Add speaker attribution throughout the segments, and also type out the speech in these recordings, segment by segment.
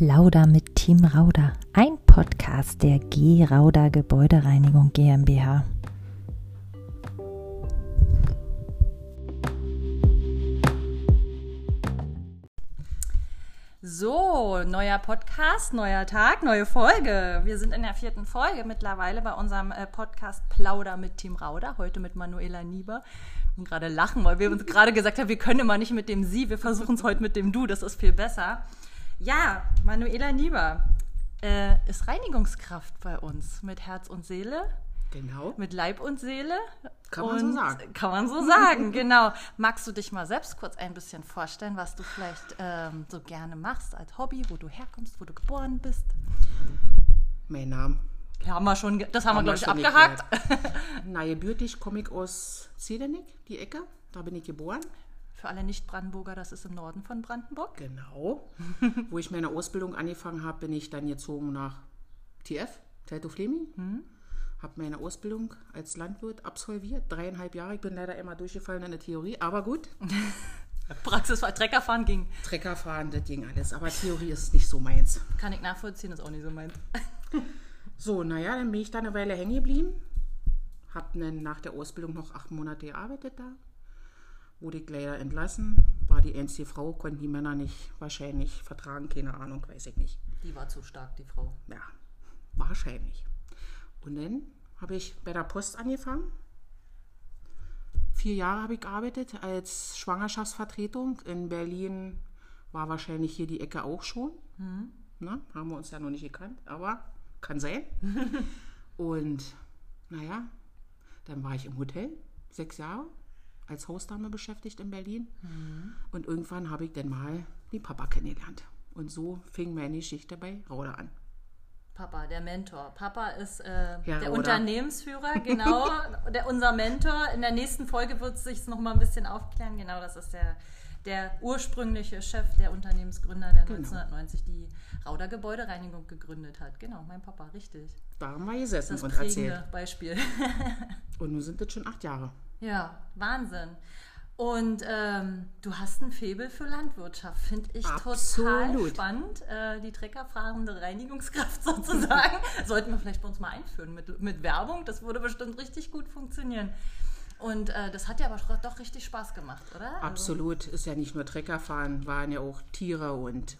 Speaker 1: Plauder mit Team Rauder, ein Podcast der G Rauder Gebäudereinigung GmbH. So, neuer Podcast, neuer Tag, neue Folge. Wir sind in der vierten Folge mittlerweile bei unserem äh, Podcast Plauder mit Team Rauder. Heute mit Manuela Nieber. Und gerade lachen, weil wir uns gerade gesagt haben, wir können immer nicht mit dem Sie, wir versuchen es heute mit dem Du, das ist viel besser. Ja, Manuela Nieber äh, ist Reinigungskraft bei uns mit Herz und Seele.
Speaker 2: Genau.
Speaker 1: Mit Leib und Seele.
Speaker 2: Kann man so sagen.
Speaker 1: Kann man so sagen, genau. Magst du dich mal selbst kurz ein bisschen vorstellen, was du vielleicht ähm, so gerne machst als Hobby, wo du herkommst, wo du geboren bist?
Speaker 2: Mein Name.
Speaker 1: Ja, haben wir schon, das haben,
Speaker 2: Haben
Speaker 1: wir, glaube ich, abgehakt.
Speaker 2: Na, gebürtig komme ich aus Zedernick, die Ecke. Da bin ich geboren.
Speaker 1: Für alle Nicht-Brandenburger, das ist im Norden von Brandenburg.
Speaker 2: Genau. Wo ich meine Ausbildung angefangen habe, bin ich dann gezogen nach TF, Telto Fleming.
Speaker 1: Mhm.
Speaker 2: Habe meine Ausbildung als Landwirt absolviert. Dreieinhalb Jahre. Ich bin leider immer durchgefallen in der Theorie, aber gut.
Speaker 1: Praxis war Treckerfahren ging.
Speaker 2: Treckerfahren, das ging alles. Aber Theorie ist nicht so meins.
Speaker 1: Kann ich nachvollziehen, ist auch nicht so meins.
Speaker 2: So, naja, dann bin ich da eine Weile hängen geblieben. Hab dann nach der Ausbildung noch acht Monate gearbeitet da. Wurde ich leider entlassen. War die einzige Frau, konnten die Männer nicht wahrscheinlich vertragen, keine Ahnung, weiß ich nicht.
Speaker 1: Die war zu stark, die Frau.
Speaker 2: Ja, wahrscheinlich. Und dann habe ich bei der Post angefangen. Vier Jahre habe ich gearbeitet als Schwangerschaftsvertretung. In Berlin war wahrscheinlich hier die Ecke auch schon. Ne? Haben wir uns ja noch nicht gekannt, aber kann sein. Und naja, dann war ich im Hotel, sechs Jahre, als Hausdame beschäftigt in Berlin. Und irgendwann habe ich dann mal den Papa kennengelernt. Und so fing meine Geschichte bei Rauder an.
Speaker 1: Papa, der Mentor. Papa ist äh,
Speaker 2: Ja,
Speaker 1: der
Speaker 2: oder?
Speaker 1: Unternehmensführer, genau, der, unser Mentor. In der nächsten Folge wird es sich noch mal ein bisschen aufklären. Genau, das ist der, der ursprüngliche Chef, der Unternehmensgründer, der
Speaker 2: Genau.
Speaker 1: 1990 die Rauder Gebäudereinigung gegründet hat. Genau, mein Papa, richtig.
Speaker 2: Da haben wir gesessen
Speaker 1: Das
Speaker 2: und
Speaker 1: prägende
Speaker 2: erzählt.
Speaker 1: Beispiel.
Speaker 2: Und nun sind das schon acht Jahre.
Speaker 1: Ja, Wahnsinn. Und ähm, du hast ein Faible für Landwirtschaft, finde ich total
Speaker 2: Absolut.
Speaker 1: spannend. Äh, die treckerfahrende Reinigungskraft sozusagen. Sollten wir vielleicht bei uns mal einführen mit, mit Werbung. Das würde bestimmt richtig gut funktionieren. Und äh, das hat ja aber doch richtig Spaß gemacht, oder? Also,
Speaker 2: Absolut. Ist ja nicht nur Treckerfahren, waren ja auch Tiere und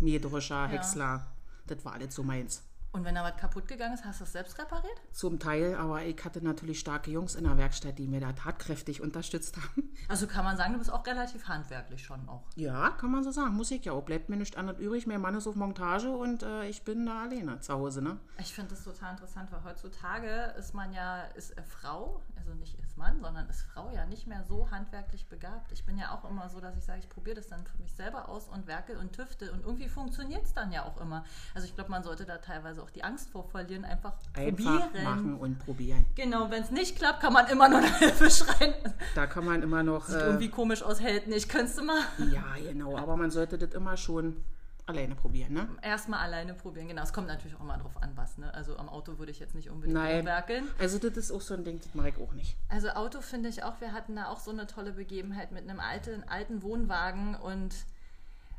Speaker 2: Mähdrescher, Häcksler. Das war alles so meins.
Speaker 1: Und wenn da was kaputt gegangen ist, hast du es selbst repariert?
Speaker 2: Zum Teil, aber ich hatte natürlich starke Jungs in der Werkstatt, die mir da tatkräftig unterstützt haben.
Speaker 1: Also kann man sagen, du bist auch relativ handwerklich schon auch.
Speaker 2: Ja, kann man so sagen. Musik ja auch. Bleibt mir nichts anderes übrig. Mein Mann ist auf Montage und äh, ich bin da alleine zu Hause, ne?
Speaker 1: Ich finde das total interessant, weil heutzutage ist man ja, ist äh, Frau, also nicht ist Mann, sondern ist Frau ja nicht mehr so handwerklich begabt. Ich bin ja auch immer so, dass ich sage, ich probiere das dann für mich selber aus und werke und tüfte und irgendwie funktioniert es dann ja auch immer. Also ich glaube, man sollte da teilweise auch die Angst vor verlieren, einfach,
Speaker 2: Einfach
Speaker 1: probieren.
Speaker 2: machen und probieren.
Speaker 1: Genau, wenn es nicht klappt, kann man immer nur nach Hilfe schreien.
Speaker 2: Da kann man immer noch.
Speaker 1: Sieht
Speaker 2: Äh,
Speaker 1: irgendwie komisch aus, hält nicht. Könntest du mal
Speaker 2: ja, genau. Aber man sollte das immer schon alleine probieren, ne?
Speaker 1: erstmal alleine probieren. Genau, es kommt natürlich auch immer drauf an, was. Ne? Also am Auto würde ich jetzt nicht unbedingt
Speaker 2: Nein.
Speaker 1: werkeln.
Speaker 2: Also, das ist auch so ein Ding, das mache ich auch nicht.
Speaker 1: Also Auto finde ich auch, wir hatten da auch so eine tolle Begebenheit mit einem alten, alten Wohnwagen und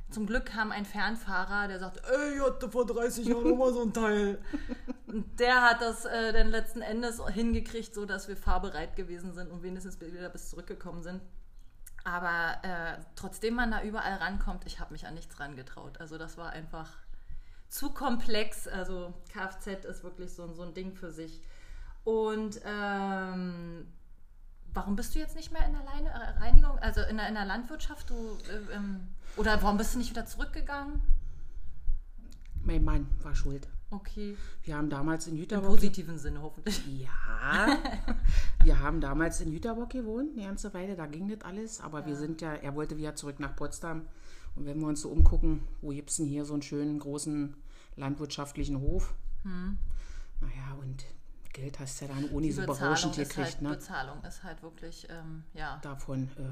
Speaker 1: zum Glück kam ein Fernfahrer, der sagt, ey, ich hatte vor 30 Jahren noch mal so ein Teil. Und der hat das äh, dann letzten Endes hingekriegt, so dass wir fahrbereit gewesen sind und wenigstens wieder bis zurückgekommen sind. Aber äh, trotzdem man da überall rankommt, ich habe mich an nichts rangetraut. Also das war einfach zu komplex. Also Kfz ist wirklich so, so ein Ding für sich. Und ähm, warum bist du jetzt nicht mehr in der Leine, äh, Reinigung, also in der, in der Landwirtschaft? Du, äh, ähm, oder warum bist du nicht wieder zurückgegangen?
Speaker 2: Mein Mann war schuld.
Speaker 1: Okay.
Speaker 2: Wir haben damals in
Speaker 1: Im
Speaker 2: Jüterbock.
Speaker 1: positiven Sinne hoffentlich.
Speaker 2: Ja, wir haben damals in Jüterbock gewohnt, eine ganze Weile, da ging das alles, aber wir sind ja, er wollte wieder zurück nach Potsdam. Und wenn wir uns so umgucken, wo gibt es denn hier so einen schönen großen landwirtschaftlichen Hof? Naja, und Geld hast du ja dann ohne so berauschend
Speaker 1: ist
Speaker 2: gekriegt,
Speaker 1: halt,
Speaker 2: ne?
Speaker 1: Bezahlung ist halt wirklich, ähm, ja,
Speaker 2: Davon, äh,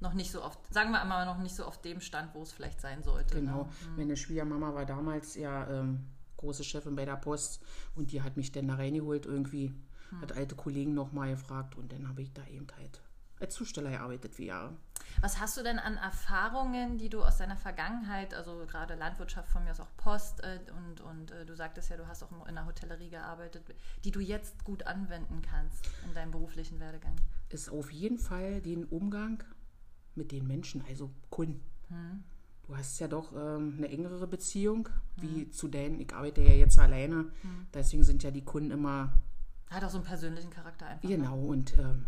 Speaker 1: noch nicht so oft, sagen wir einmal, noch nicht so auf dem Stand, wo es vielleicht sein sollte.
Speaker 2: genau.
Speaker 1: Ne?
Speaker 2: Meine Schwiegermama war damals ja ähm, große Chefin bei der Post und die hat mich dann da reingeholt irgendwie, hat alte Kollegen noch mal gefragt und dann habe ich da eben halt als Zusteller gearbeitet, wie Jahre.
Speaker 1: Was hast du denn an Erfahrungen, die du aus deiner Vergangenheit, also gerade Landwirtschaft von mir aus auch Post äh, und, und äh, du sagtest ja, du hast auch in der Hotellerie gearbeitet, die du jetzt gut anwenden kannst in deinem beruflichen Werdegang?
Speaker 2: Ist auf jeden Fall den Umgang mit den Menschen, also Kunden. Du hast ja doch ähm, eine engere Beziehung wie zu deinen. Ich arbeite ja jetzt alleine, deswegen sind ja die Kunden immer
Speaker 1: Hat auch so einen persönlichen Charakter einfach. ne?
Speaker 2: genau und ähm,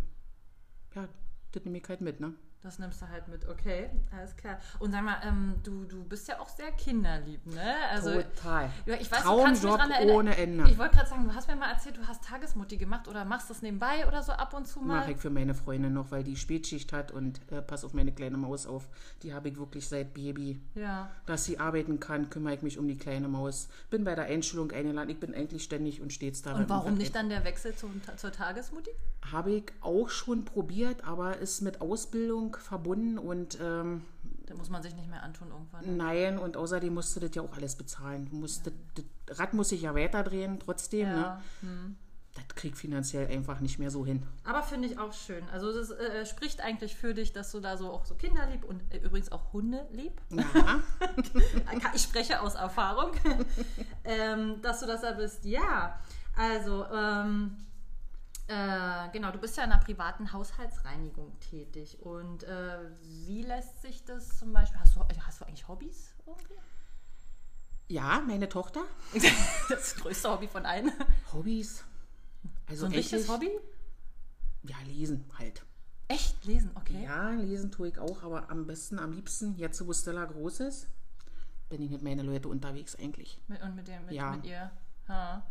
Speaker 2: ja, das nehme ich halt mit, ne?
Speaker 1: Das nimmst du halt mit, okay, alles klar. Und sag mal, ähm, du, du bist ja auch sehr kinderlieb, ne? Also,
Speaker 2: Total.
Speaker 1: Ich weiß, du kannst mich
Speaker 2: Traumjob
Speaker 1: dran erinnern.
Speaker 2: ohne Ende.
Speaker 1: Ich wollte gerade sagen, du hast mir mal erzählt, du hast Tagesmutti gemacht oder machst das nebenbei oder so ab und zu mal.
Speaker 2: Mache ich für meine Freundin noch, weil die Spätschicht hat und äh, pass auf meine kleine Maus auf. Die habe ich wirklich seit Baby.
Speaker 1: Ja.
Speaker 2: Dass sie arbeiten kann, kümmere ich mich um die kleine Maus. Bin bei der Einschulung eingeladen. Ich bin eigentlich ständig und stets da.
Speaker 1: Und warum nicht dann der Wechsel zum, zur Tagesmutti?
Speaker 2: Habe ich auch schon probiert, aber ist mit Ausbildung verbunden und ähm,
Speaker 1: Da muss man sich nicht mehr antun irgendwann.
Speaker 2: nein. Und außerdem musst du das ja auch alles bezahlen. Du musst, das, das Rad muss sich ja weiterdrehen trotzdem.
Speaker 1: Ja.
Speaker 2: Ne? Das krieg ich finanziell einfach nicht mehr so hin.
Speaker 1: Aber finde ich auch schön. Also das äh, spricht eigentlich für dich, dass du da so auch so kinderlieb und äh, übrigens auch hundelieb.
Speaker 2: Ja,
Speaker 1: Ich spreche aus Erfahrung, ähm, dass du das da bist. Ja, also ähm, äh, genau, du bist ja in einer privaten Haushaltsreinigung tätig. Und äh, wie lässt sich das zum Beispiel? Hast du, hast du eigentlich Hobbys? irgendwie?
Speaker 2: ja meine Tochter.
Speaker 1: Das größte Hobby von allen.
Speaker 2: Hobbys. Also
Speaker 1: So ein richtiges Hobby?
Speaker 2: Ja, lesen halt.
Speaker 1: Echt lesen, okay.
Speaker 2: Ja, lesen tue ich auch, aber am besten, am liebsten, jetzt wo Stella groß ist, bin ich mit meinen Leuten unterwegs eigentlich.
Speaker 1: Mit, und mit, dem, mit,
Speaker 2: Ja.
Speaker 1: mit ihr. Ha.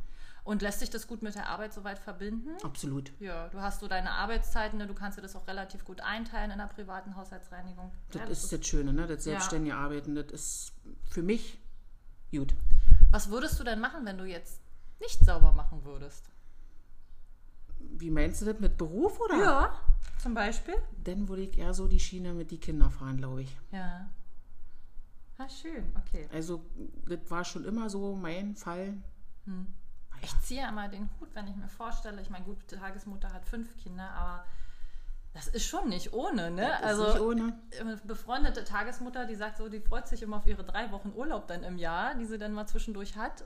Speaker 1: Und lässt sich das gut mit der Arbeit soweit verbinden?
Speaker 2: Absolut.
Speaker 1: Ja, du hast so deine Arbeitszeiten, ne? du kannst dir das auch relativ gut einteilen in der privaten Haushaltsreinigung.
Speaker 2: Das
Speaker 1: Ja,
Speaker 2: ist das Schöne, ne? Das selbstständige Arbeiten, das ist für mich gut.
Speaker 1: Was würdest du denn machen, wenn du jetzt nicht sauber machen würdest?
Speaker 2: Wie meinst du das mit Beruf oder?
Speaker 1: Ja, zum Beispiel.
Speaker 2: Dann würde ich eher so die Schiene mit die Kinder fahren, glaube ich.
Speaker 1: Ja. Ah, schön, okay.
Speaker 2: Also, das war schon immer so mein Fall.
Speaker 1: Ich ziehe immer den Hut, wenn ich mir vorstelle, ich meine, gut, die Tagesmutter hat fünf Kinder, aber das ist schon nicht ohne, ne? Also
Speaker 2: nicht ohne.
Speaker 1: eine befreundete Tagesmutter, die sagt so, die freut sich immer auf ihre drei Wochen Urlaub dann im Jahr, die sie dann mal zwischendurch hat.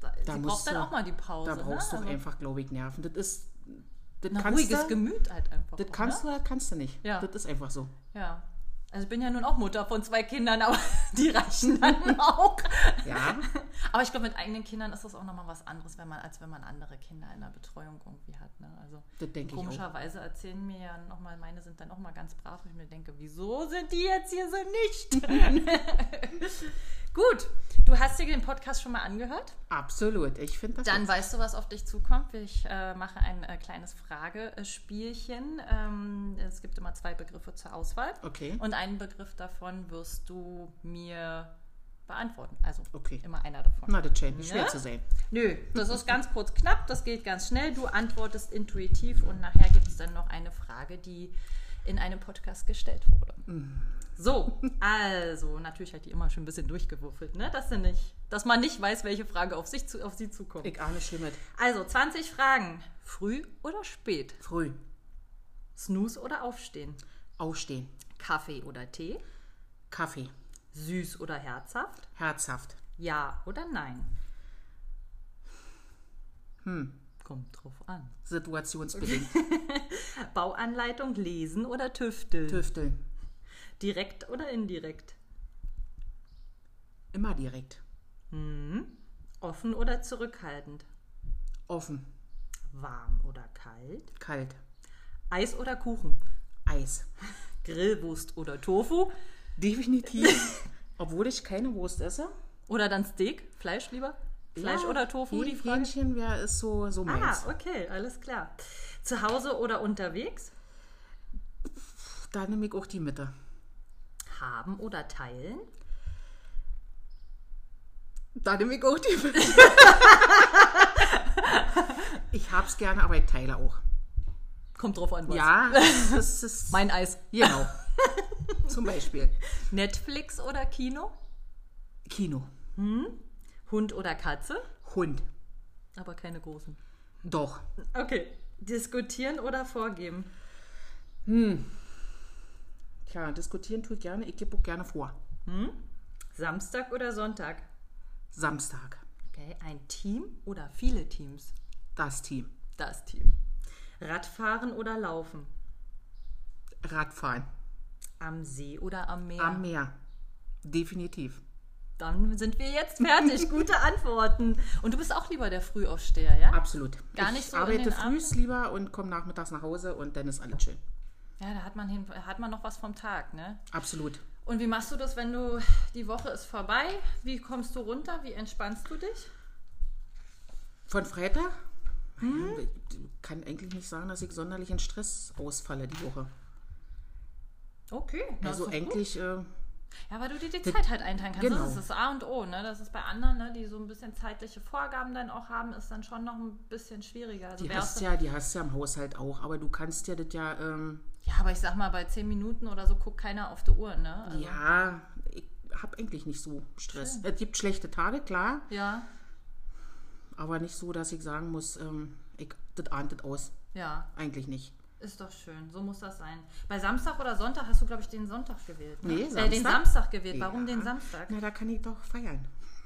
Speaker 1: Da,
Speaker 2: Da
Speaker 1: sie braucht dann
Speaker 2: du-
Speaker 1: auch mal die Pause.
Speaker 2: Da brauchst
Speaker 1: ne?
Speaker 2: du
Speaker 1: also,
Speaker 2: einfach, glaube ich, Nerven. Das ist. Das
Speaker 1: ein
Speaker 2: kannst
Speaker 1: ruhiges
Speaker 2: du,
Speaker 1: Gemüt halt einfach.
Speaker 2: Das
Speaker 1: auch,
Speaker 2: kannst
Speaker 1: ne?
Speaker 2: du, das kannst du nicht.
Speaker 1: Ja.
Speaker 2: Das ist einfach so.
Speaker 1: Ja. Also ich bin ja nun auch Mutter von zwei Kindern, aber die reichen dann auch.
Speaker 2: Ja,
Speaker 1: Aber ich glaube, mit eigenen Kindern ist das auch nochmal was anderes, wenn man, als wenn man andere Kinder in der Betreuung irgendwie hat. Ne? Also
Speaker 2: das denke ich auch.
Speaker 1: komischerweise erzählen mir ja nochmal, meine sind dann auch mal ganz brav und ich mir denke, wieso sind die jetzt hier so nicht? Gut, du hast dir den Podcast schon mal angehört.
Speaker 2: Absolut. Ich finde das.
Speaker 1: Dann weißt du, was auf dich zukommt. Ich äh, mache ein äh, kleines Fragespielchen. Ähm, es gibt immer zwei Begriffe zur Auswahl.
Speaker 2: Okay.
Speaker 1: Und einen Begriff davon wirst du mir beantworten. Also
Speaker 2: Okay.
Speaker 1: immer einer davon.
Speaker 2: Scheint nicht schwer
Speaker 1: Ja?
Speaker 2: zu sein.
Speaker 1: Nö, das ist ganz kurz knapp, das geht ganz schnell. Du antwortest intuitiv und nachher gibt es dann noch eine Frage, die in einem Podcast gestellt wurde. So, also natürlich hat die immer schon ein bisschen durchgewürfelt, ne? Dass, sie nicht, dass man nicht weiß, welche Frage auf, sich zu, auf sie zukommt.
Speaker 2: Ich ahne schon mit.
Speaker 1: Also 20 Fragen. Früh oder spät?
Speaker 2: Früh.
Speaker 1: Snooze oder Aufstehen?
Speaker 2: Aufstehen.
Speaker 1: Kaffee oder Tee?
Speaker 2: Kaffee.
Speaker 1: Süß oder herzhaft?
Speaker 2: Herzhaft.
Speaker 1: Ja oder nein? Hm. Kommt drauf an.
Speaker 2: Situationsbedingt.
Speaker 1: Bauanleitung lesen oder tüfteln?
Speaker 2: Tüfteln.
Speaker 1: Direkt oder indirekt?
Speaker 2: Immer direkt.
Speaker 1: Offen oder zurückhaltend?
Speaker 2: Offen.
Speaker 1: Warm oder kalt?
Speaker 2: Kalt.
Speaker 1: Eis oder Kuchen?
Speaker 2: Eis.
Speaker 1: Grillwurst oder Tofu?
Speaker 2: Definitiv. Obwohl ich keine Wurst esse.
Speaker 1: Oder dann Steak? Fleisch lieber? Fleisch
Speaker 2: Ja,
Speaker 1: oder Tofu, die Frage?
Speaker 2: Hähnchen wäre ist so, so
Speaker 1: Ah,
Speaker 2: meins.
Speaker 1: okay, alles klar. Zu Hause oder unterwegs?
Speaker 2: Da nehme ich auch die Mitte.
Speaker 1: Haben oder teilen?
Speaker 2: Da nehme ich auch die Mitte. ich hab's gerne, aber ich teile auch.
Speaker 1: Kommt drauf an, was.
Speaker 2: Ja, das ist.
Speaker 1: Mein Eis.
Speaker 2: Genau. Zum Beispiel.
Speaker 1: Netflix oder Kino?
Speaker 2: Kino.
Speaker 1: Hund oder Katze?
Speaker 2: Hund.
Speaker 1: Aber keine großen.
Speaker 2: Doch.
Speaker 1: Okay. Diskutieren oder vorgeben?
Speaker 2: Tja, diskutieren tut gerne, ich gebe auch gerne vor.
Speaker 1: Samstag oder Sonntag?
Speaker 2: Samstag,
Speaker 1: Okay, ein Team oder viele Teams?
Speaker 2: das Team.
Speaker 1: Das Team. Radfahren oder Laufen?
Speaker 2: Radfahren.
Speaker 1: Am See oder am Meer?
Speaker 2: Am Meer. Definitiv.
Speaker 1: Dann sind wir jetzt fertig. Gute Antworten. Und du bist auch lieber der Frühaufsteher, ja?
Speaker 2: Absolut.
Speaker 1: Gar
Speaker 2: ich
Speaker 1: nicht so in
Speaker 2: arbeite frühs lieber und komme nachmittags nach Hause und dann ist alles schön.
Speaker 1: Ja, da hat man, hin, hat man noch was vom Tag, ne?
Speaker 2: Absolut.
Speaker 1: Und wie machst du das, wenn du, die Woche ist vorbei? Wie kommst du runter? Wie entspannst du dich?
Speaker 2: Von Freitag? Naja, Ich kann eigentlich nicht sagen, dass ich sonderlich in Stress ausfalle die Woche.
Speaker 1: Okay.
Speaker 2: Also eigentlich, äh,
Speaker 1: Ja, weil du dir die Zeit halt einteilen kannst.
Speaker 2: Genau.
Speaker 1: Das ist das A und O, ne? Das ist bei anderen, ne, die so ein bisschen zeitliche Vorgaben dann auch haben, ist dann schon noch ein bisschen schwieriger. Also
Speaker 2: die hast ja, die hast ja im Haushalt auch, aber du kannst ja das ja, ähm,
Speaker 1: ja, aber ich sag mal, bei zehn Minuten oder so guckt keiner auf die Uhr, ne? Also,
Speaker 2: ja, ich habe eigentlich nicht so Stress. Es gibt schlechte Tage, klar,
Speaker 1: Ja,
Speaker 2: aber nicht so, dass ich sagen muss, ähm, ich, das ahnt das aus.
Speaker 1: ja,
Speaker 2: Eigentlich nicht.
Speaker 1: ist doch schön. So muss das sein. Bei Samstag oder Sonntag hast du, glaube ich, den Sonntag gewählt. Ne?
Speaker 2: Nee,
Speaker 1: Äh, den
Speaker 2: Samstag.
Speaker 1: Samstag gewählt. Warum
Speaker 2: Ja.
Speaker 1: den Samstag?
Speaker 2: Na, da kann ich doch feiern.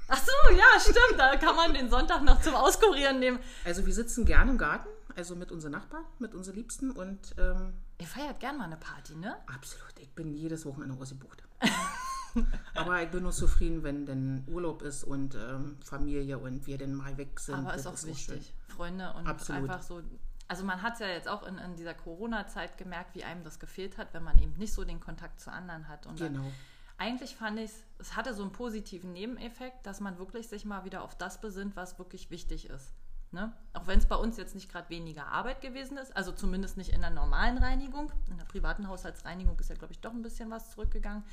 Speaker 1: Ach so, ja, stimmt. Da kann man den Sonntag noch zum Auskurieren nehmen.
Speaker 2: Also wir sitzen gerne im Garten, also mit unseren Nachbarn, mit unseren Liebsten und ähm,
Speaker 1: Ihr feiert gern mal eine Party, ne?
Speaker 2: absolut, ich bin jedes Wochenende ausgebucht. Aber ich bin nur zufrieden, wenn denn Urlaub ist und ähm, Familie und wir dann mal weg sind.
Speaker 1: Aber
Speaker 2: Das
Speaker 1: ist auch
Speaker 2: schön.
Speaker 1: wichtig. Freunde und
Speaker 2: Absolut.
Speaker 1: einfach so. Also man hat es ja jetzt auch in, in dieser Corona-Zeit gemerkt, wie einem das gefehlt hat, wenn man eben nicht so den Kontakt zu anderen hat. Und dann,
Speaker 2: Genau.
Speaker 1: eigentlich fand ich es hatte so einen positiven Nebeneffekt, dass man wirklich sich mal wieder auf das besinnt, was wirklich wichtig ist. Ne? Auch wenn es bei uns jetzt nicht gerade weniger Arbeit gewesen ist, also zumindest nicht in der normalen Reinigung. In der privaten Haushaltsreinigung ist ja, glaube ich, doch ein bisschen was zurückgegangen.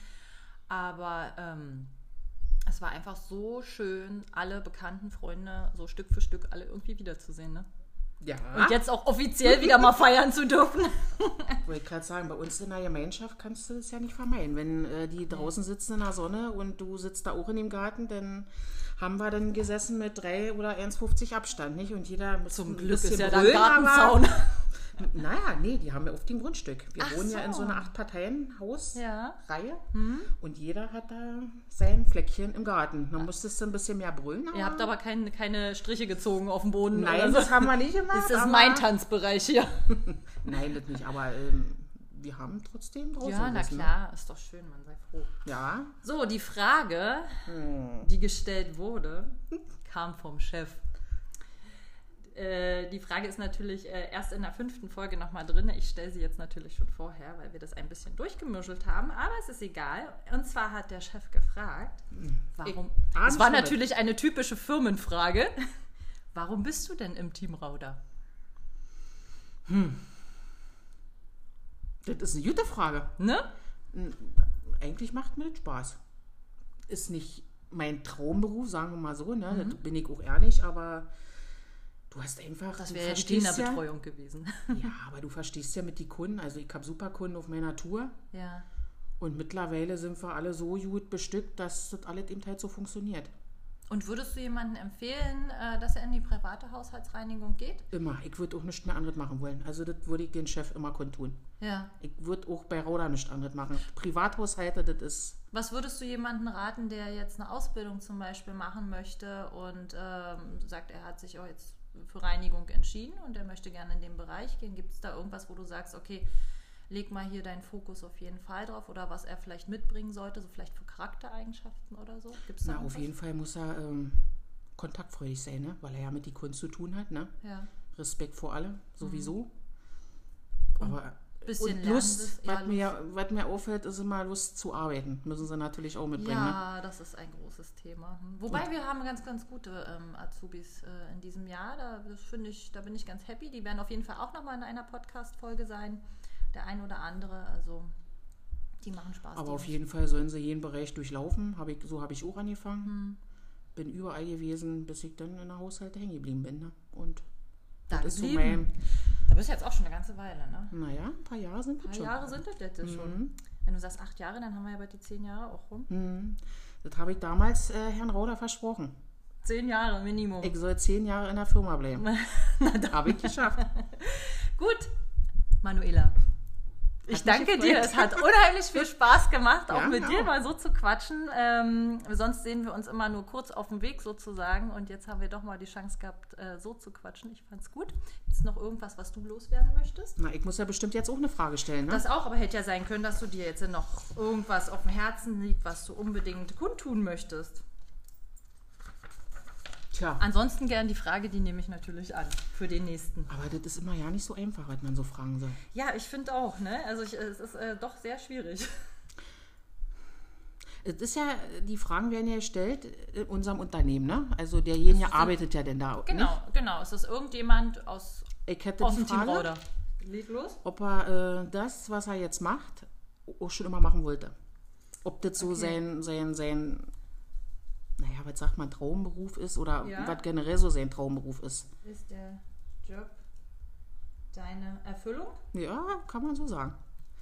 Speaker 1: Aber ähm, es war einfach so schön, alle bekannten Freunde so Stück für Stück alle irgendwie wiederzusehen. Ne?
Speaker 2: Ja,
Speaker 1: Und jetzt auch offiziell wieder mal feiern zu dürfen.
Speaker 2: wollte ich gerade sagen, bei uns in der Gemeinschaft kannst du das ja nicht vermeiden. Wenn äh, die draußen sitzen in der Sonne und du sitzt da auch in dem Garten, dann haben wir dann gesessen mit 3 oder 1,50 Abstand, nicht? Und jeder mit
Speaker 1: Zum
Speaker 2: ein
Speaker 1: Glück ist ja da Gartenzaun.
Speaker 2: Naja, nee, die haben wir auf dem Grundstück. Wir
Speaker 1: Ach
Speaker 2: wohnen ja in
Speaker 1: so.
Speaker 2: so einer Acht-Parteien-Haus.
Speaker 1: Ja.
Speaker 2: Reihe
Speaker 1: Hm?
Speaker 2: und jeder hat da sein Fleckchen im Garten. Dann musstest du ein bisschen mehr brüllen.
Speaker 1: Ihr habt aber kein, keine Striche gezogen auf dem Boden.
Speaker 2: Nein,
Speaker 1: so.
Speaker 2: das haben wir nicht gemacht.
Speaker 1: Das ist mein Tanzbereich hier.
Speaker 2: Nein, das nicht, aber ähm, wir haben trotzdem draußen
Speaker 1: Ja, na
Speaker 2: ne?
Speaker 1: klar, ist doch schön, man sei froh.
Speaker 2: Ja,
Speaker 1: So, die Frage, die gestellt wurde, kam vom Chef. Äh, die Frage ist natürlich äh, erst in der fünften Folge nochmal drin. Ich stelle sie jetzt natürlich schon vorher, weil wir das ein bisschen durchgemischelt haben, aber es ist egal. Und zwar hat der Chef gefragt, warum. Es war natürlich eine typische Firmenfrage. Warum bist du denn im Team Rauder?
Speaker 2: das ist eine gute Frage.
Speaker 1: Ne?
Speaker 2: Eigentlich macht mir das Spaß. Ist nicht mein Traumberuf, sagen wir mal so, ne? Das bin ich auch ehrlich, aber du hast einfach.
Speaker 1: Das wäre ja Kinderbetreuung gewesen.
Speaker 2: ja, aber du verstehst ja mit die Kunden. Also ich habe super Kunden auf meiner Tour
Speaker 1: ja.
Speaker 2: und mittlerweile sind wir alle so gut bestückt, dass das alles eben halt so funktioniert.
Speaker 1: Und würdest du jemandem empfehlen, äh, dass er in die private Haushaltsreinigung geht?
Speaker 2: Immer. Ich würde auch nichts mehr anderes machen wollen. Also das würde ich den Chef immer kundtun.
Speaker 1: Ja.
Speaker 2: Ich würde auch bei Rauda nichts anderes machen. Privathaushalte, das ist.
Speaker 1: Was würdest du jemandem raten, der jetzt eine Ausbildung zum Beispiel machen möchte und ähm, sagt, er hat sich auch jetzt für Reinigung entschieden und er möchte gerne in den Bereich gehen? Gibt es da irgendwas, wo du sagst, okay, leg mal hier deinen Fokus auf jeden Fall drauf oder was er vielleicht mitbringen sollte, so vielleicht für Charaktereigenschaften oder so? Gibt's
Speaker 2: Na, auf jeden Fall muss er ähm, kontaktfreudig sein, ne? weil er ja mit die Kunst zu tun hat. Ne?
Speaker 1: Ja.
Speaker 2: Respekt vor allem, sowieso. Aber
Speaker 1: Bisschen
Speaker 2: und Lust,
Speaker 1: Lernwissen- ja,
Speaker 2: was, mir, was mir auffällt, ist immer Lust zu arbeiten. Müssen sie natürlich auch mitbringen. Ne?
Speaker 1: Ja, das ist ein großes Thema. Hm. Wobei wir haben ganz, ganz gute ähm, Azubis äh, in diesem Jahr. Da das finde ich, da bin ich ganz happy. Die werden auf jeden Fall auch nochmal in einer Podcast-Folge sein. Der ein oder andere. Also die machen Spaß.
Speaker 2: Aber auf jeden Fall sollen sie jeden Bereich durchlaufen. Hab ich, so habe ich auch angefangen.
Speaker 1: Hm.
Speaker 2: Bin überall gewesen, bis ich dann in der Haushalte hängen geblieben bin. Ne? Und
Speaker 1: Da
Speaker 2: das ist so mein,
Speaker 1: Da bist du jetzt auch schon eine ganze Weile, ne?
Speaker 2: naja, ein paar Jahre sind
Speaker 1: Ein
Speaker 2: das
Speaker 1: paar
Speaker 2: schon.
Speaker 1: Jahre sind das jetzt
Speaker 2: Mhm.
Speaker 1: schon. Wenn du sagst acht Jahre, dann haben wir ja bald die zehn Jahre auch rum.
Speaker 2: Mhm. Das habe ich damals äh, Herrn Rauder versprochen.
Speaker 1: Zehn Jahre Minimum.
Speaker 2: Ich soll zehn Jahre in der Firma bleiben. habe ich geschafft.
Speaker 1: Gut, Manuela. Ich danke dir. Es hat unheimlich viel Spaß gemacht, auch
Speaker 2: Ja,
Speaker 1: mit dir mal so zu quatschen. Ähm, sonst sehen wir uns immer nur kurz auf dem Weg sozusagen. Und jetzt haben wir doch mal die Chance gehabt, äh, so zu quatschen. Ich fand's gut. Ist noch irgendwas, was du loswerden möchtest?
Speaker 2: Na, ich muss ja bestimmt jetzt auch eine Frage stellen, ne?
Speaker 1: Das auch, aber hätte ja sein können, dass du dir jetzt noch irgendwas auf dem Herzen liegt, was du unbedingt kundtun möchtest.
Speaker 2: Tja,
Speaker 1: Ansonsten gern die Frage, die nehme ich natürlich an für den nächsten.
Speaker 2: aber das ist immer ja nicht so einfach, was man so fragen soll.
Speaker 1: Ja, ich finde auch, ne? Also ich, es ist äh, doch sehr schwierig.
Speaker 2: Es ist ja, die Fragen werden ja gestellt in unserem Unternehmen, ne? Also derjenige arbeitet ja denn da.
Speaker 1: Genau, genau. Es ist irgendjemand aus,
Speaker 2: Nicht? Ich hätte
Speaker 1: aus
Speaker 2: die
Speaker 1: dem Team
Speaker 2: Frage,
Speaker 1: Rauder. Leg los.
Speaker 2: ob er äh, das, was er jetzt macht, auch schon immer machen wollte. Ob das so
Speaker 1: Okay.
Speaker 2: sein, sein, sein, naja, was sagt man, Traumberuf ist oder
Speaker 1: Ja.
Speaker 2: was generell so sein Traumberuf ist.
Speaker 1: Ist der Job deine Erfüllung?
Speaker 2: Ja, kann man so sagen.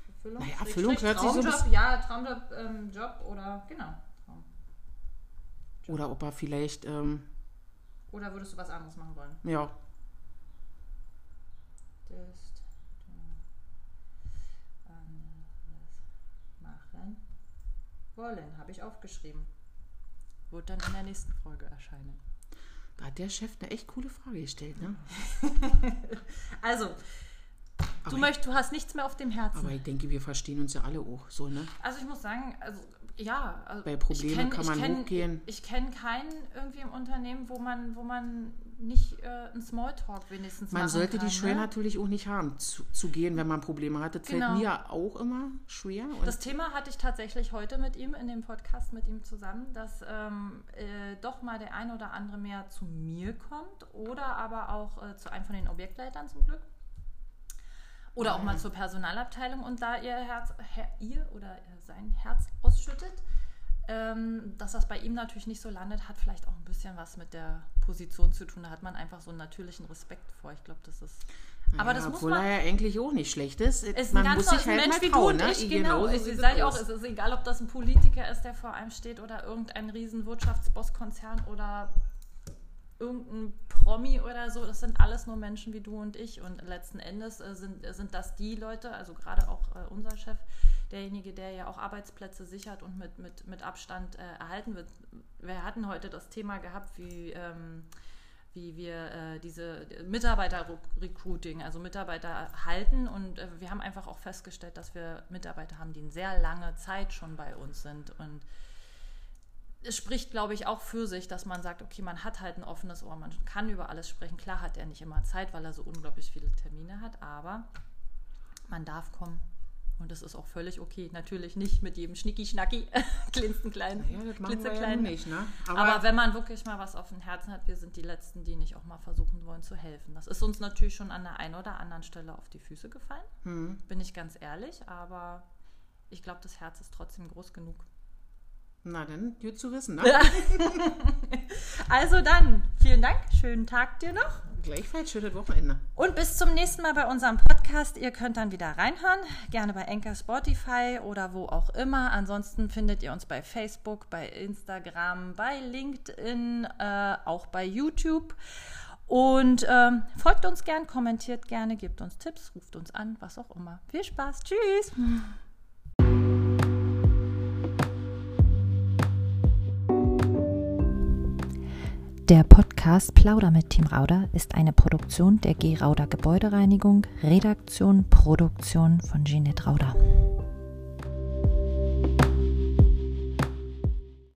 Speaker 1: Erfüllung,
Speaker 2: Naja, Erfüllung hört sich so
Speaker 1: Traumjob, Ja, Traumjob, ähm, Job oder genau. Traum.
Speaker 2: Oder ob er vielleicht, ähm,
Speaker 1: Oder würdest du was anderes machen wollen?
Speaker 2: ja,
Speaker 1: du anderes machen wollen, habe ich aufgeschrieben. Wird dann in der nächsten Folge erscheinen.
Speaker 2: da hat der Chef eine echt coole Frage gestellt, ne?
Speaker 1: Also, du, möchtest, du hast nichts mehr auf dem Herzen.
Speaker 2: Aber ich denke, wir verstehen uns ja alle auch so, ne?
Speaker 1: Also ich muss sagen, also ja, also
Speaker 2: Bei Problemen kann man
Speaker 1: kenn,
Speaker 2: hochgehen.
Speaker 1: Ich, ich kenne keinen irgendwie im Unternehmen, wo man, wo man nicht äh, einen Smalltalk wenigstens
Speaker 2: Man sollte
Speaker 1: kann,
Speaker 2: die Schwere
Speaker 1: ne?
Speaker 2: natürlich auch nicht haben, zu, zu gehen, wenn man Probleme hat. Das
Speaker 1: Genau.
Speaker 2: fällt mir auch immer schwer.
Speaker 1: Das Thema hatte ich tatsächlich heute mit ihm in dem Podcast mit ihm zusammen, dass ähm, äh, doch mal der ein oder andere mehr zu mir kommt oder aber auch äh, zu einem von den Objektleitern zum Glück. Oder auch mal zur Personalabteilung und da ihr Herz, her, ihr oder er sein Herz ausschüttet, ähm, dass das bei ihm natürlich nicht so landet, hat vielleicht auch ein bisschen was mit der Position zu tun. Da hat man einfach so einen natürlichen Respekt vor. Ich glaube, das ist. Aber
Speaker 2: ja,
Speaker 1: das muss man.
Speaker 2: er ja eigentlich auch nicht schlecht ist.
Speaker 1: ist
Speaker 2: man
Speaker 1: ein ganz
Speaker 2: muss sich halt
Speaker 1: Mensch
Speaker 2: mal
Speaker 1: wie
Speaker 2: trauen, ne?
Speaker 1: ich, genau.
Speaker 2: so
Speaker 1: Ich sage auch, es ist egal, ob das ein Politiker ist, der vor einem steht oder irgendein riesen Wirtschaftsbosskonzern oder irgendein Promi oder so. Das sind alles nur Menschen wie du und ich. Und letzten Endes äh, sind, sind das die Leute, also gerade auch äh, unser Chef, derjenige, der ja auch Arbeitsplätze sichert und mit, mit, mit Abstand äh, erhalten wird. Wir hatten heute das Thema gehabt, wie... Ähm, wie wir äh, diese Mitarbeiter-Recruiting, also Mitarbeiter halten. Und äh, wir haben einfach auch festgestellt, dass wir Mitarbeiter haben, die eine sehr lange Zeit schon bei uns sind. Und es spricht, glaube ich, auch für sich, dass man sagt, okay, man hat halt ein offenes Ohr, man kann über alles sprechen. Klar hat er nicht immer Zeit, weil er so unglaublich viele Termine hat, aber man darf kommen. Und das ist auch völlig okay. Natürlich nicht mit jedem Schnicki-Schnacki, klinstenkleinen,
Speaker 2: Ja, das wir ja nicht, ne?
Speaker 1: Aber, wenn man wirklich mal was auf dem Herzen hat, wir sind die Letzten, die nicht auch mal versuchen wollen zu helfen. Das ist uns natürlich schon an der einen oder anderen Stelle auf die Füße gefallen,
Speaker 2: Hm.
Speaker 1: bin ich ganz ehrlich, aber ich glaube, das Herz ist trotzdem groß genug.
Speaker 2: Na dann, gut zu wissen, ne?
Speaker 1: Also dann, vielen Dank, schönen Tag dir noch
Speaker 2: Gleichfalls schönes Wochenende.
Speaker 1: und bis zum nächsten Mal bei unserem Podcast. Ihr könnt dann wieder reinhören, gerne bei Anchor, Spotify oder wo auch immer. Ansonsten findet ihr uns bei Facebook, bei Instagram, bei LinkedIn, äh, auch bei YouTube. Und ähm, folgt uns gern, kommentiert gerne, gebt uns Tipps, ruft uns an, was auch immer. Viel Spaß, tschüss!
Speaker 3: Der Podcast Plauder mit Team Rauder ist eine Produktion der G. Rauder Gebäudereinigung, Redaktion, Produktion von Jeanette Rauder.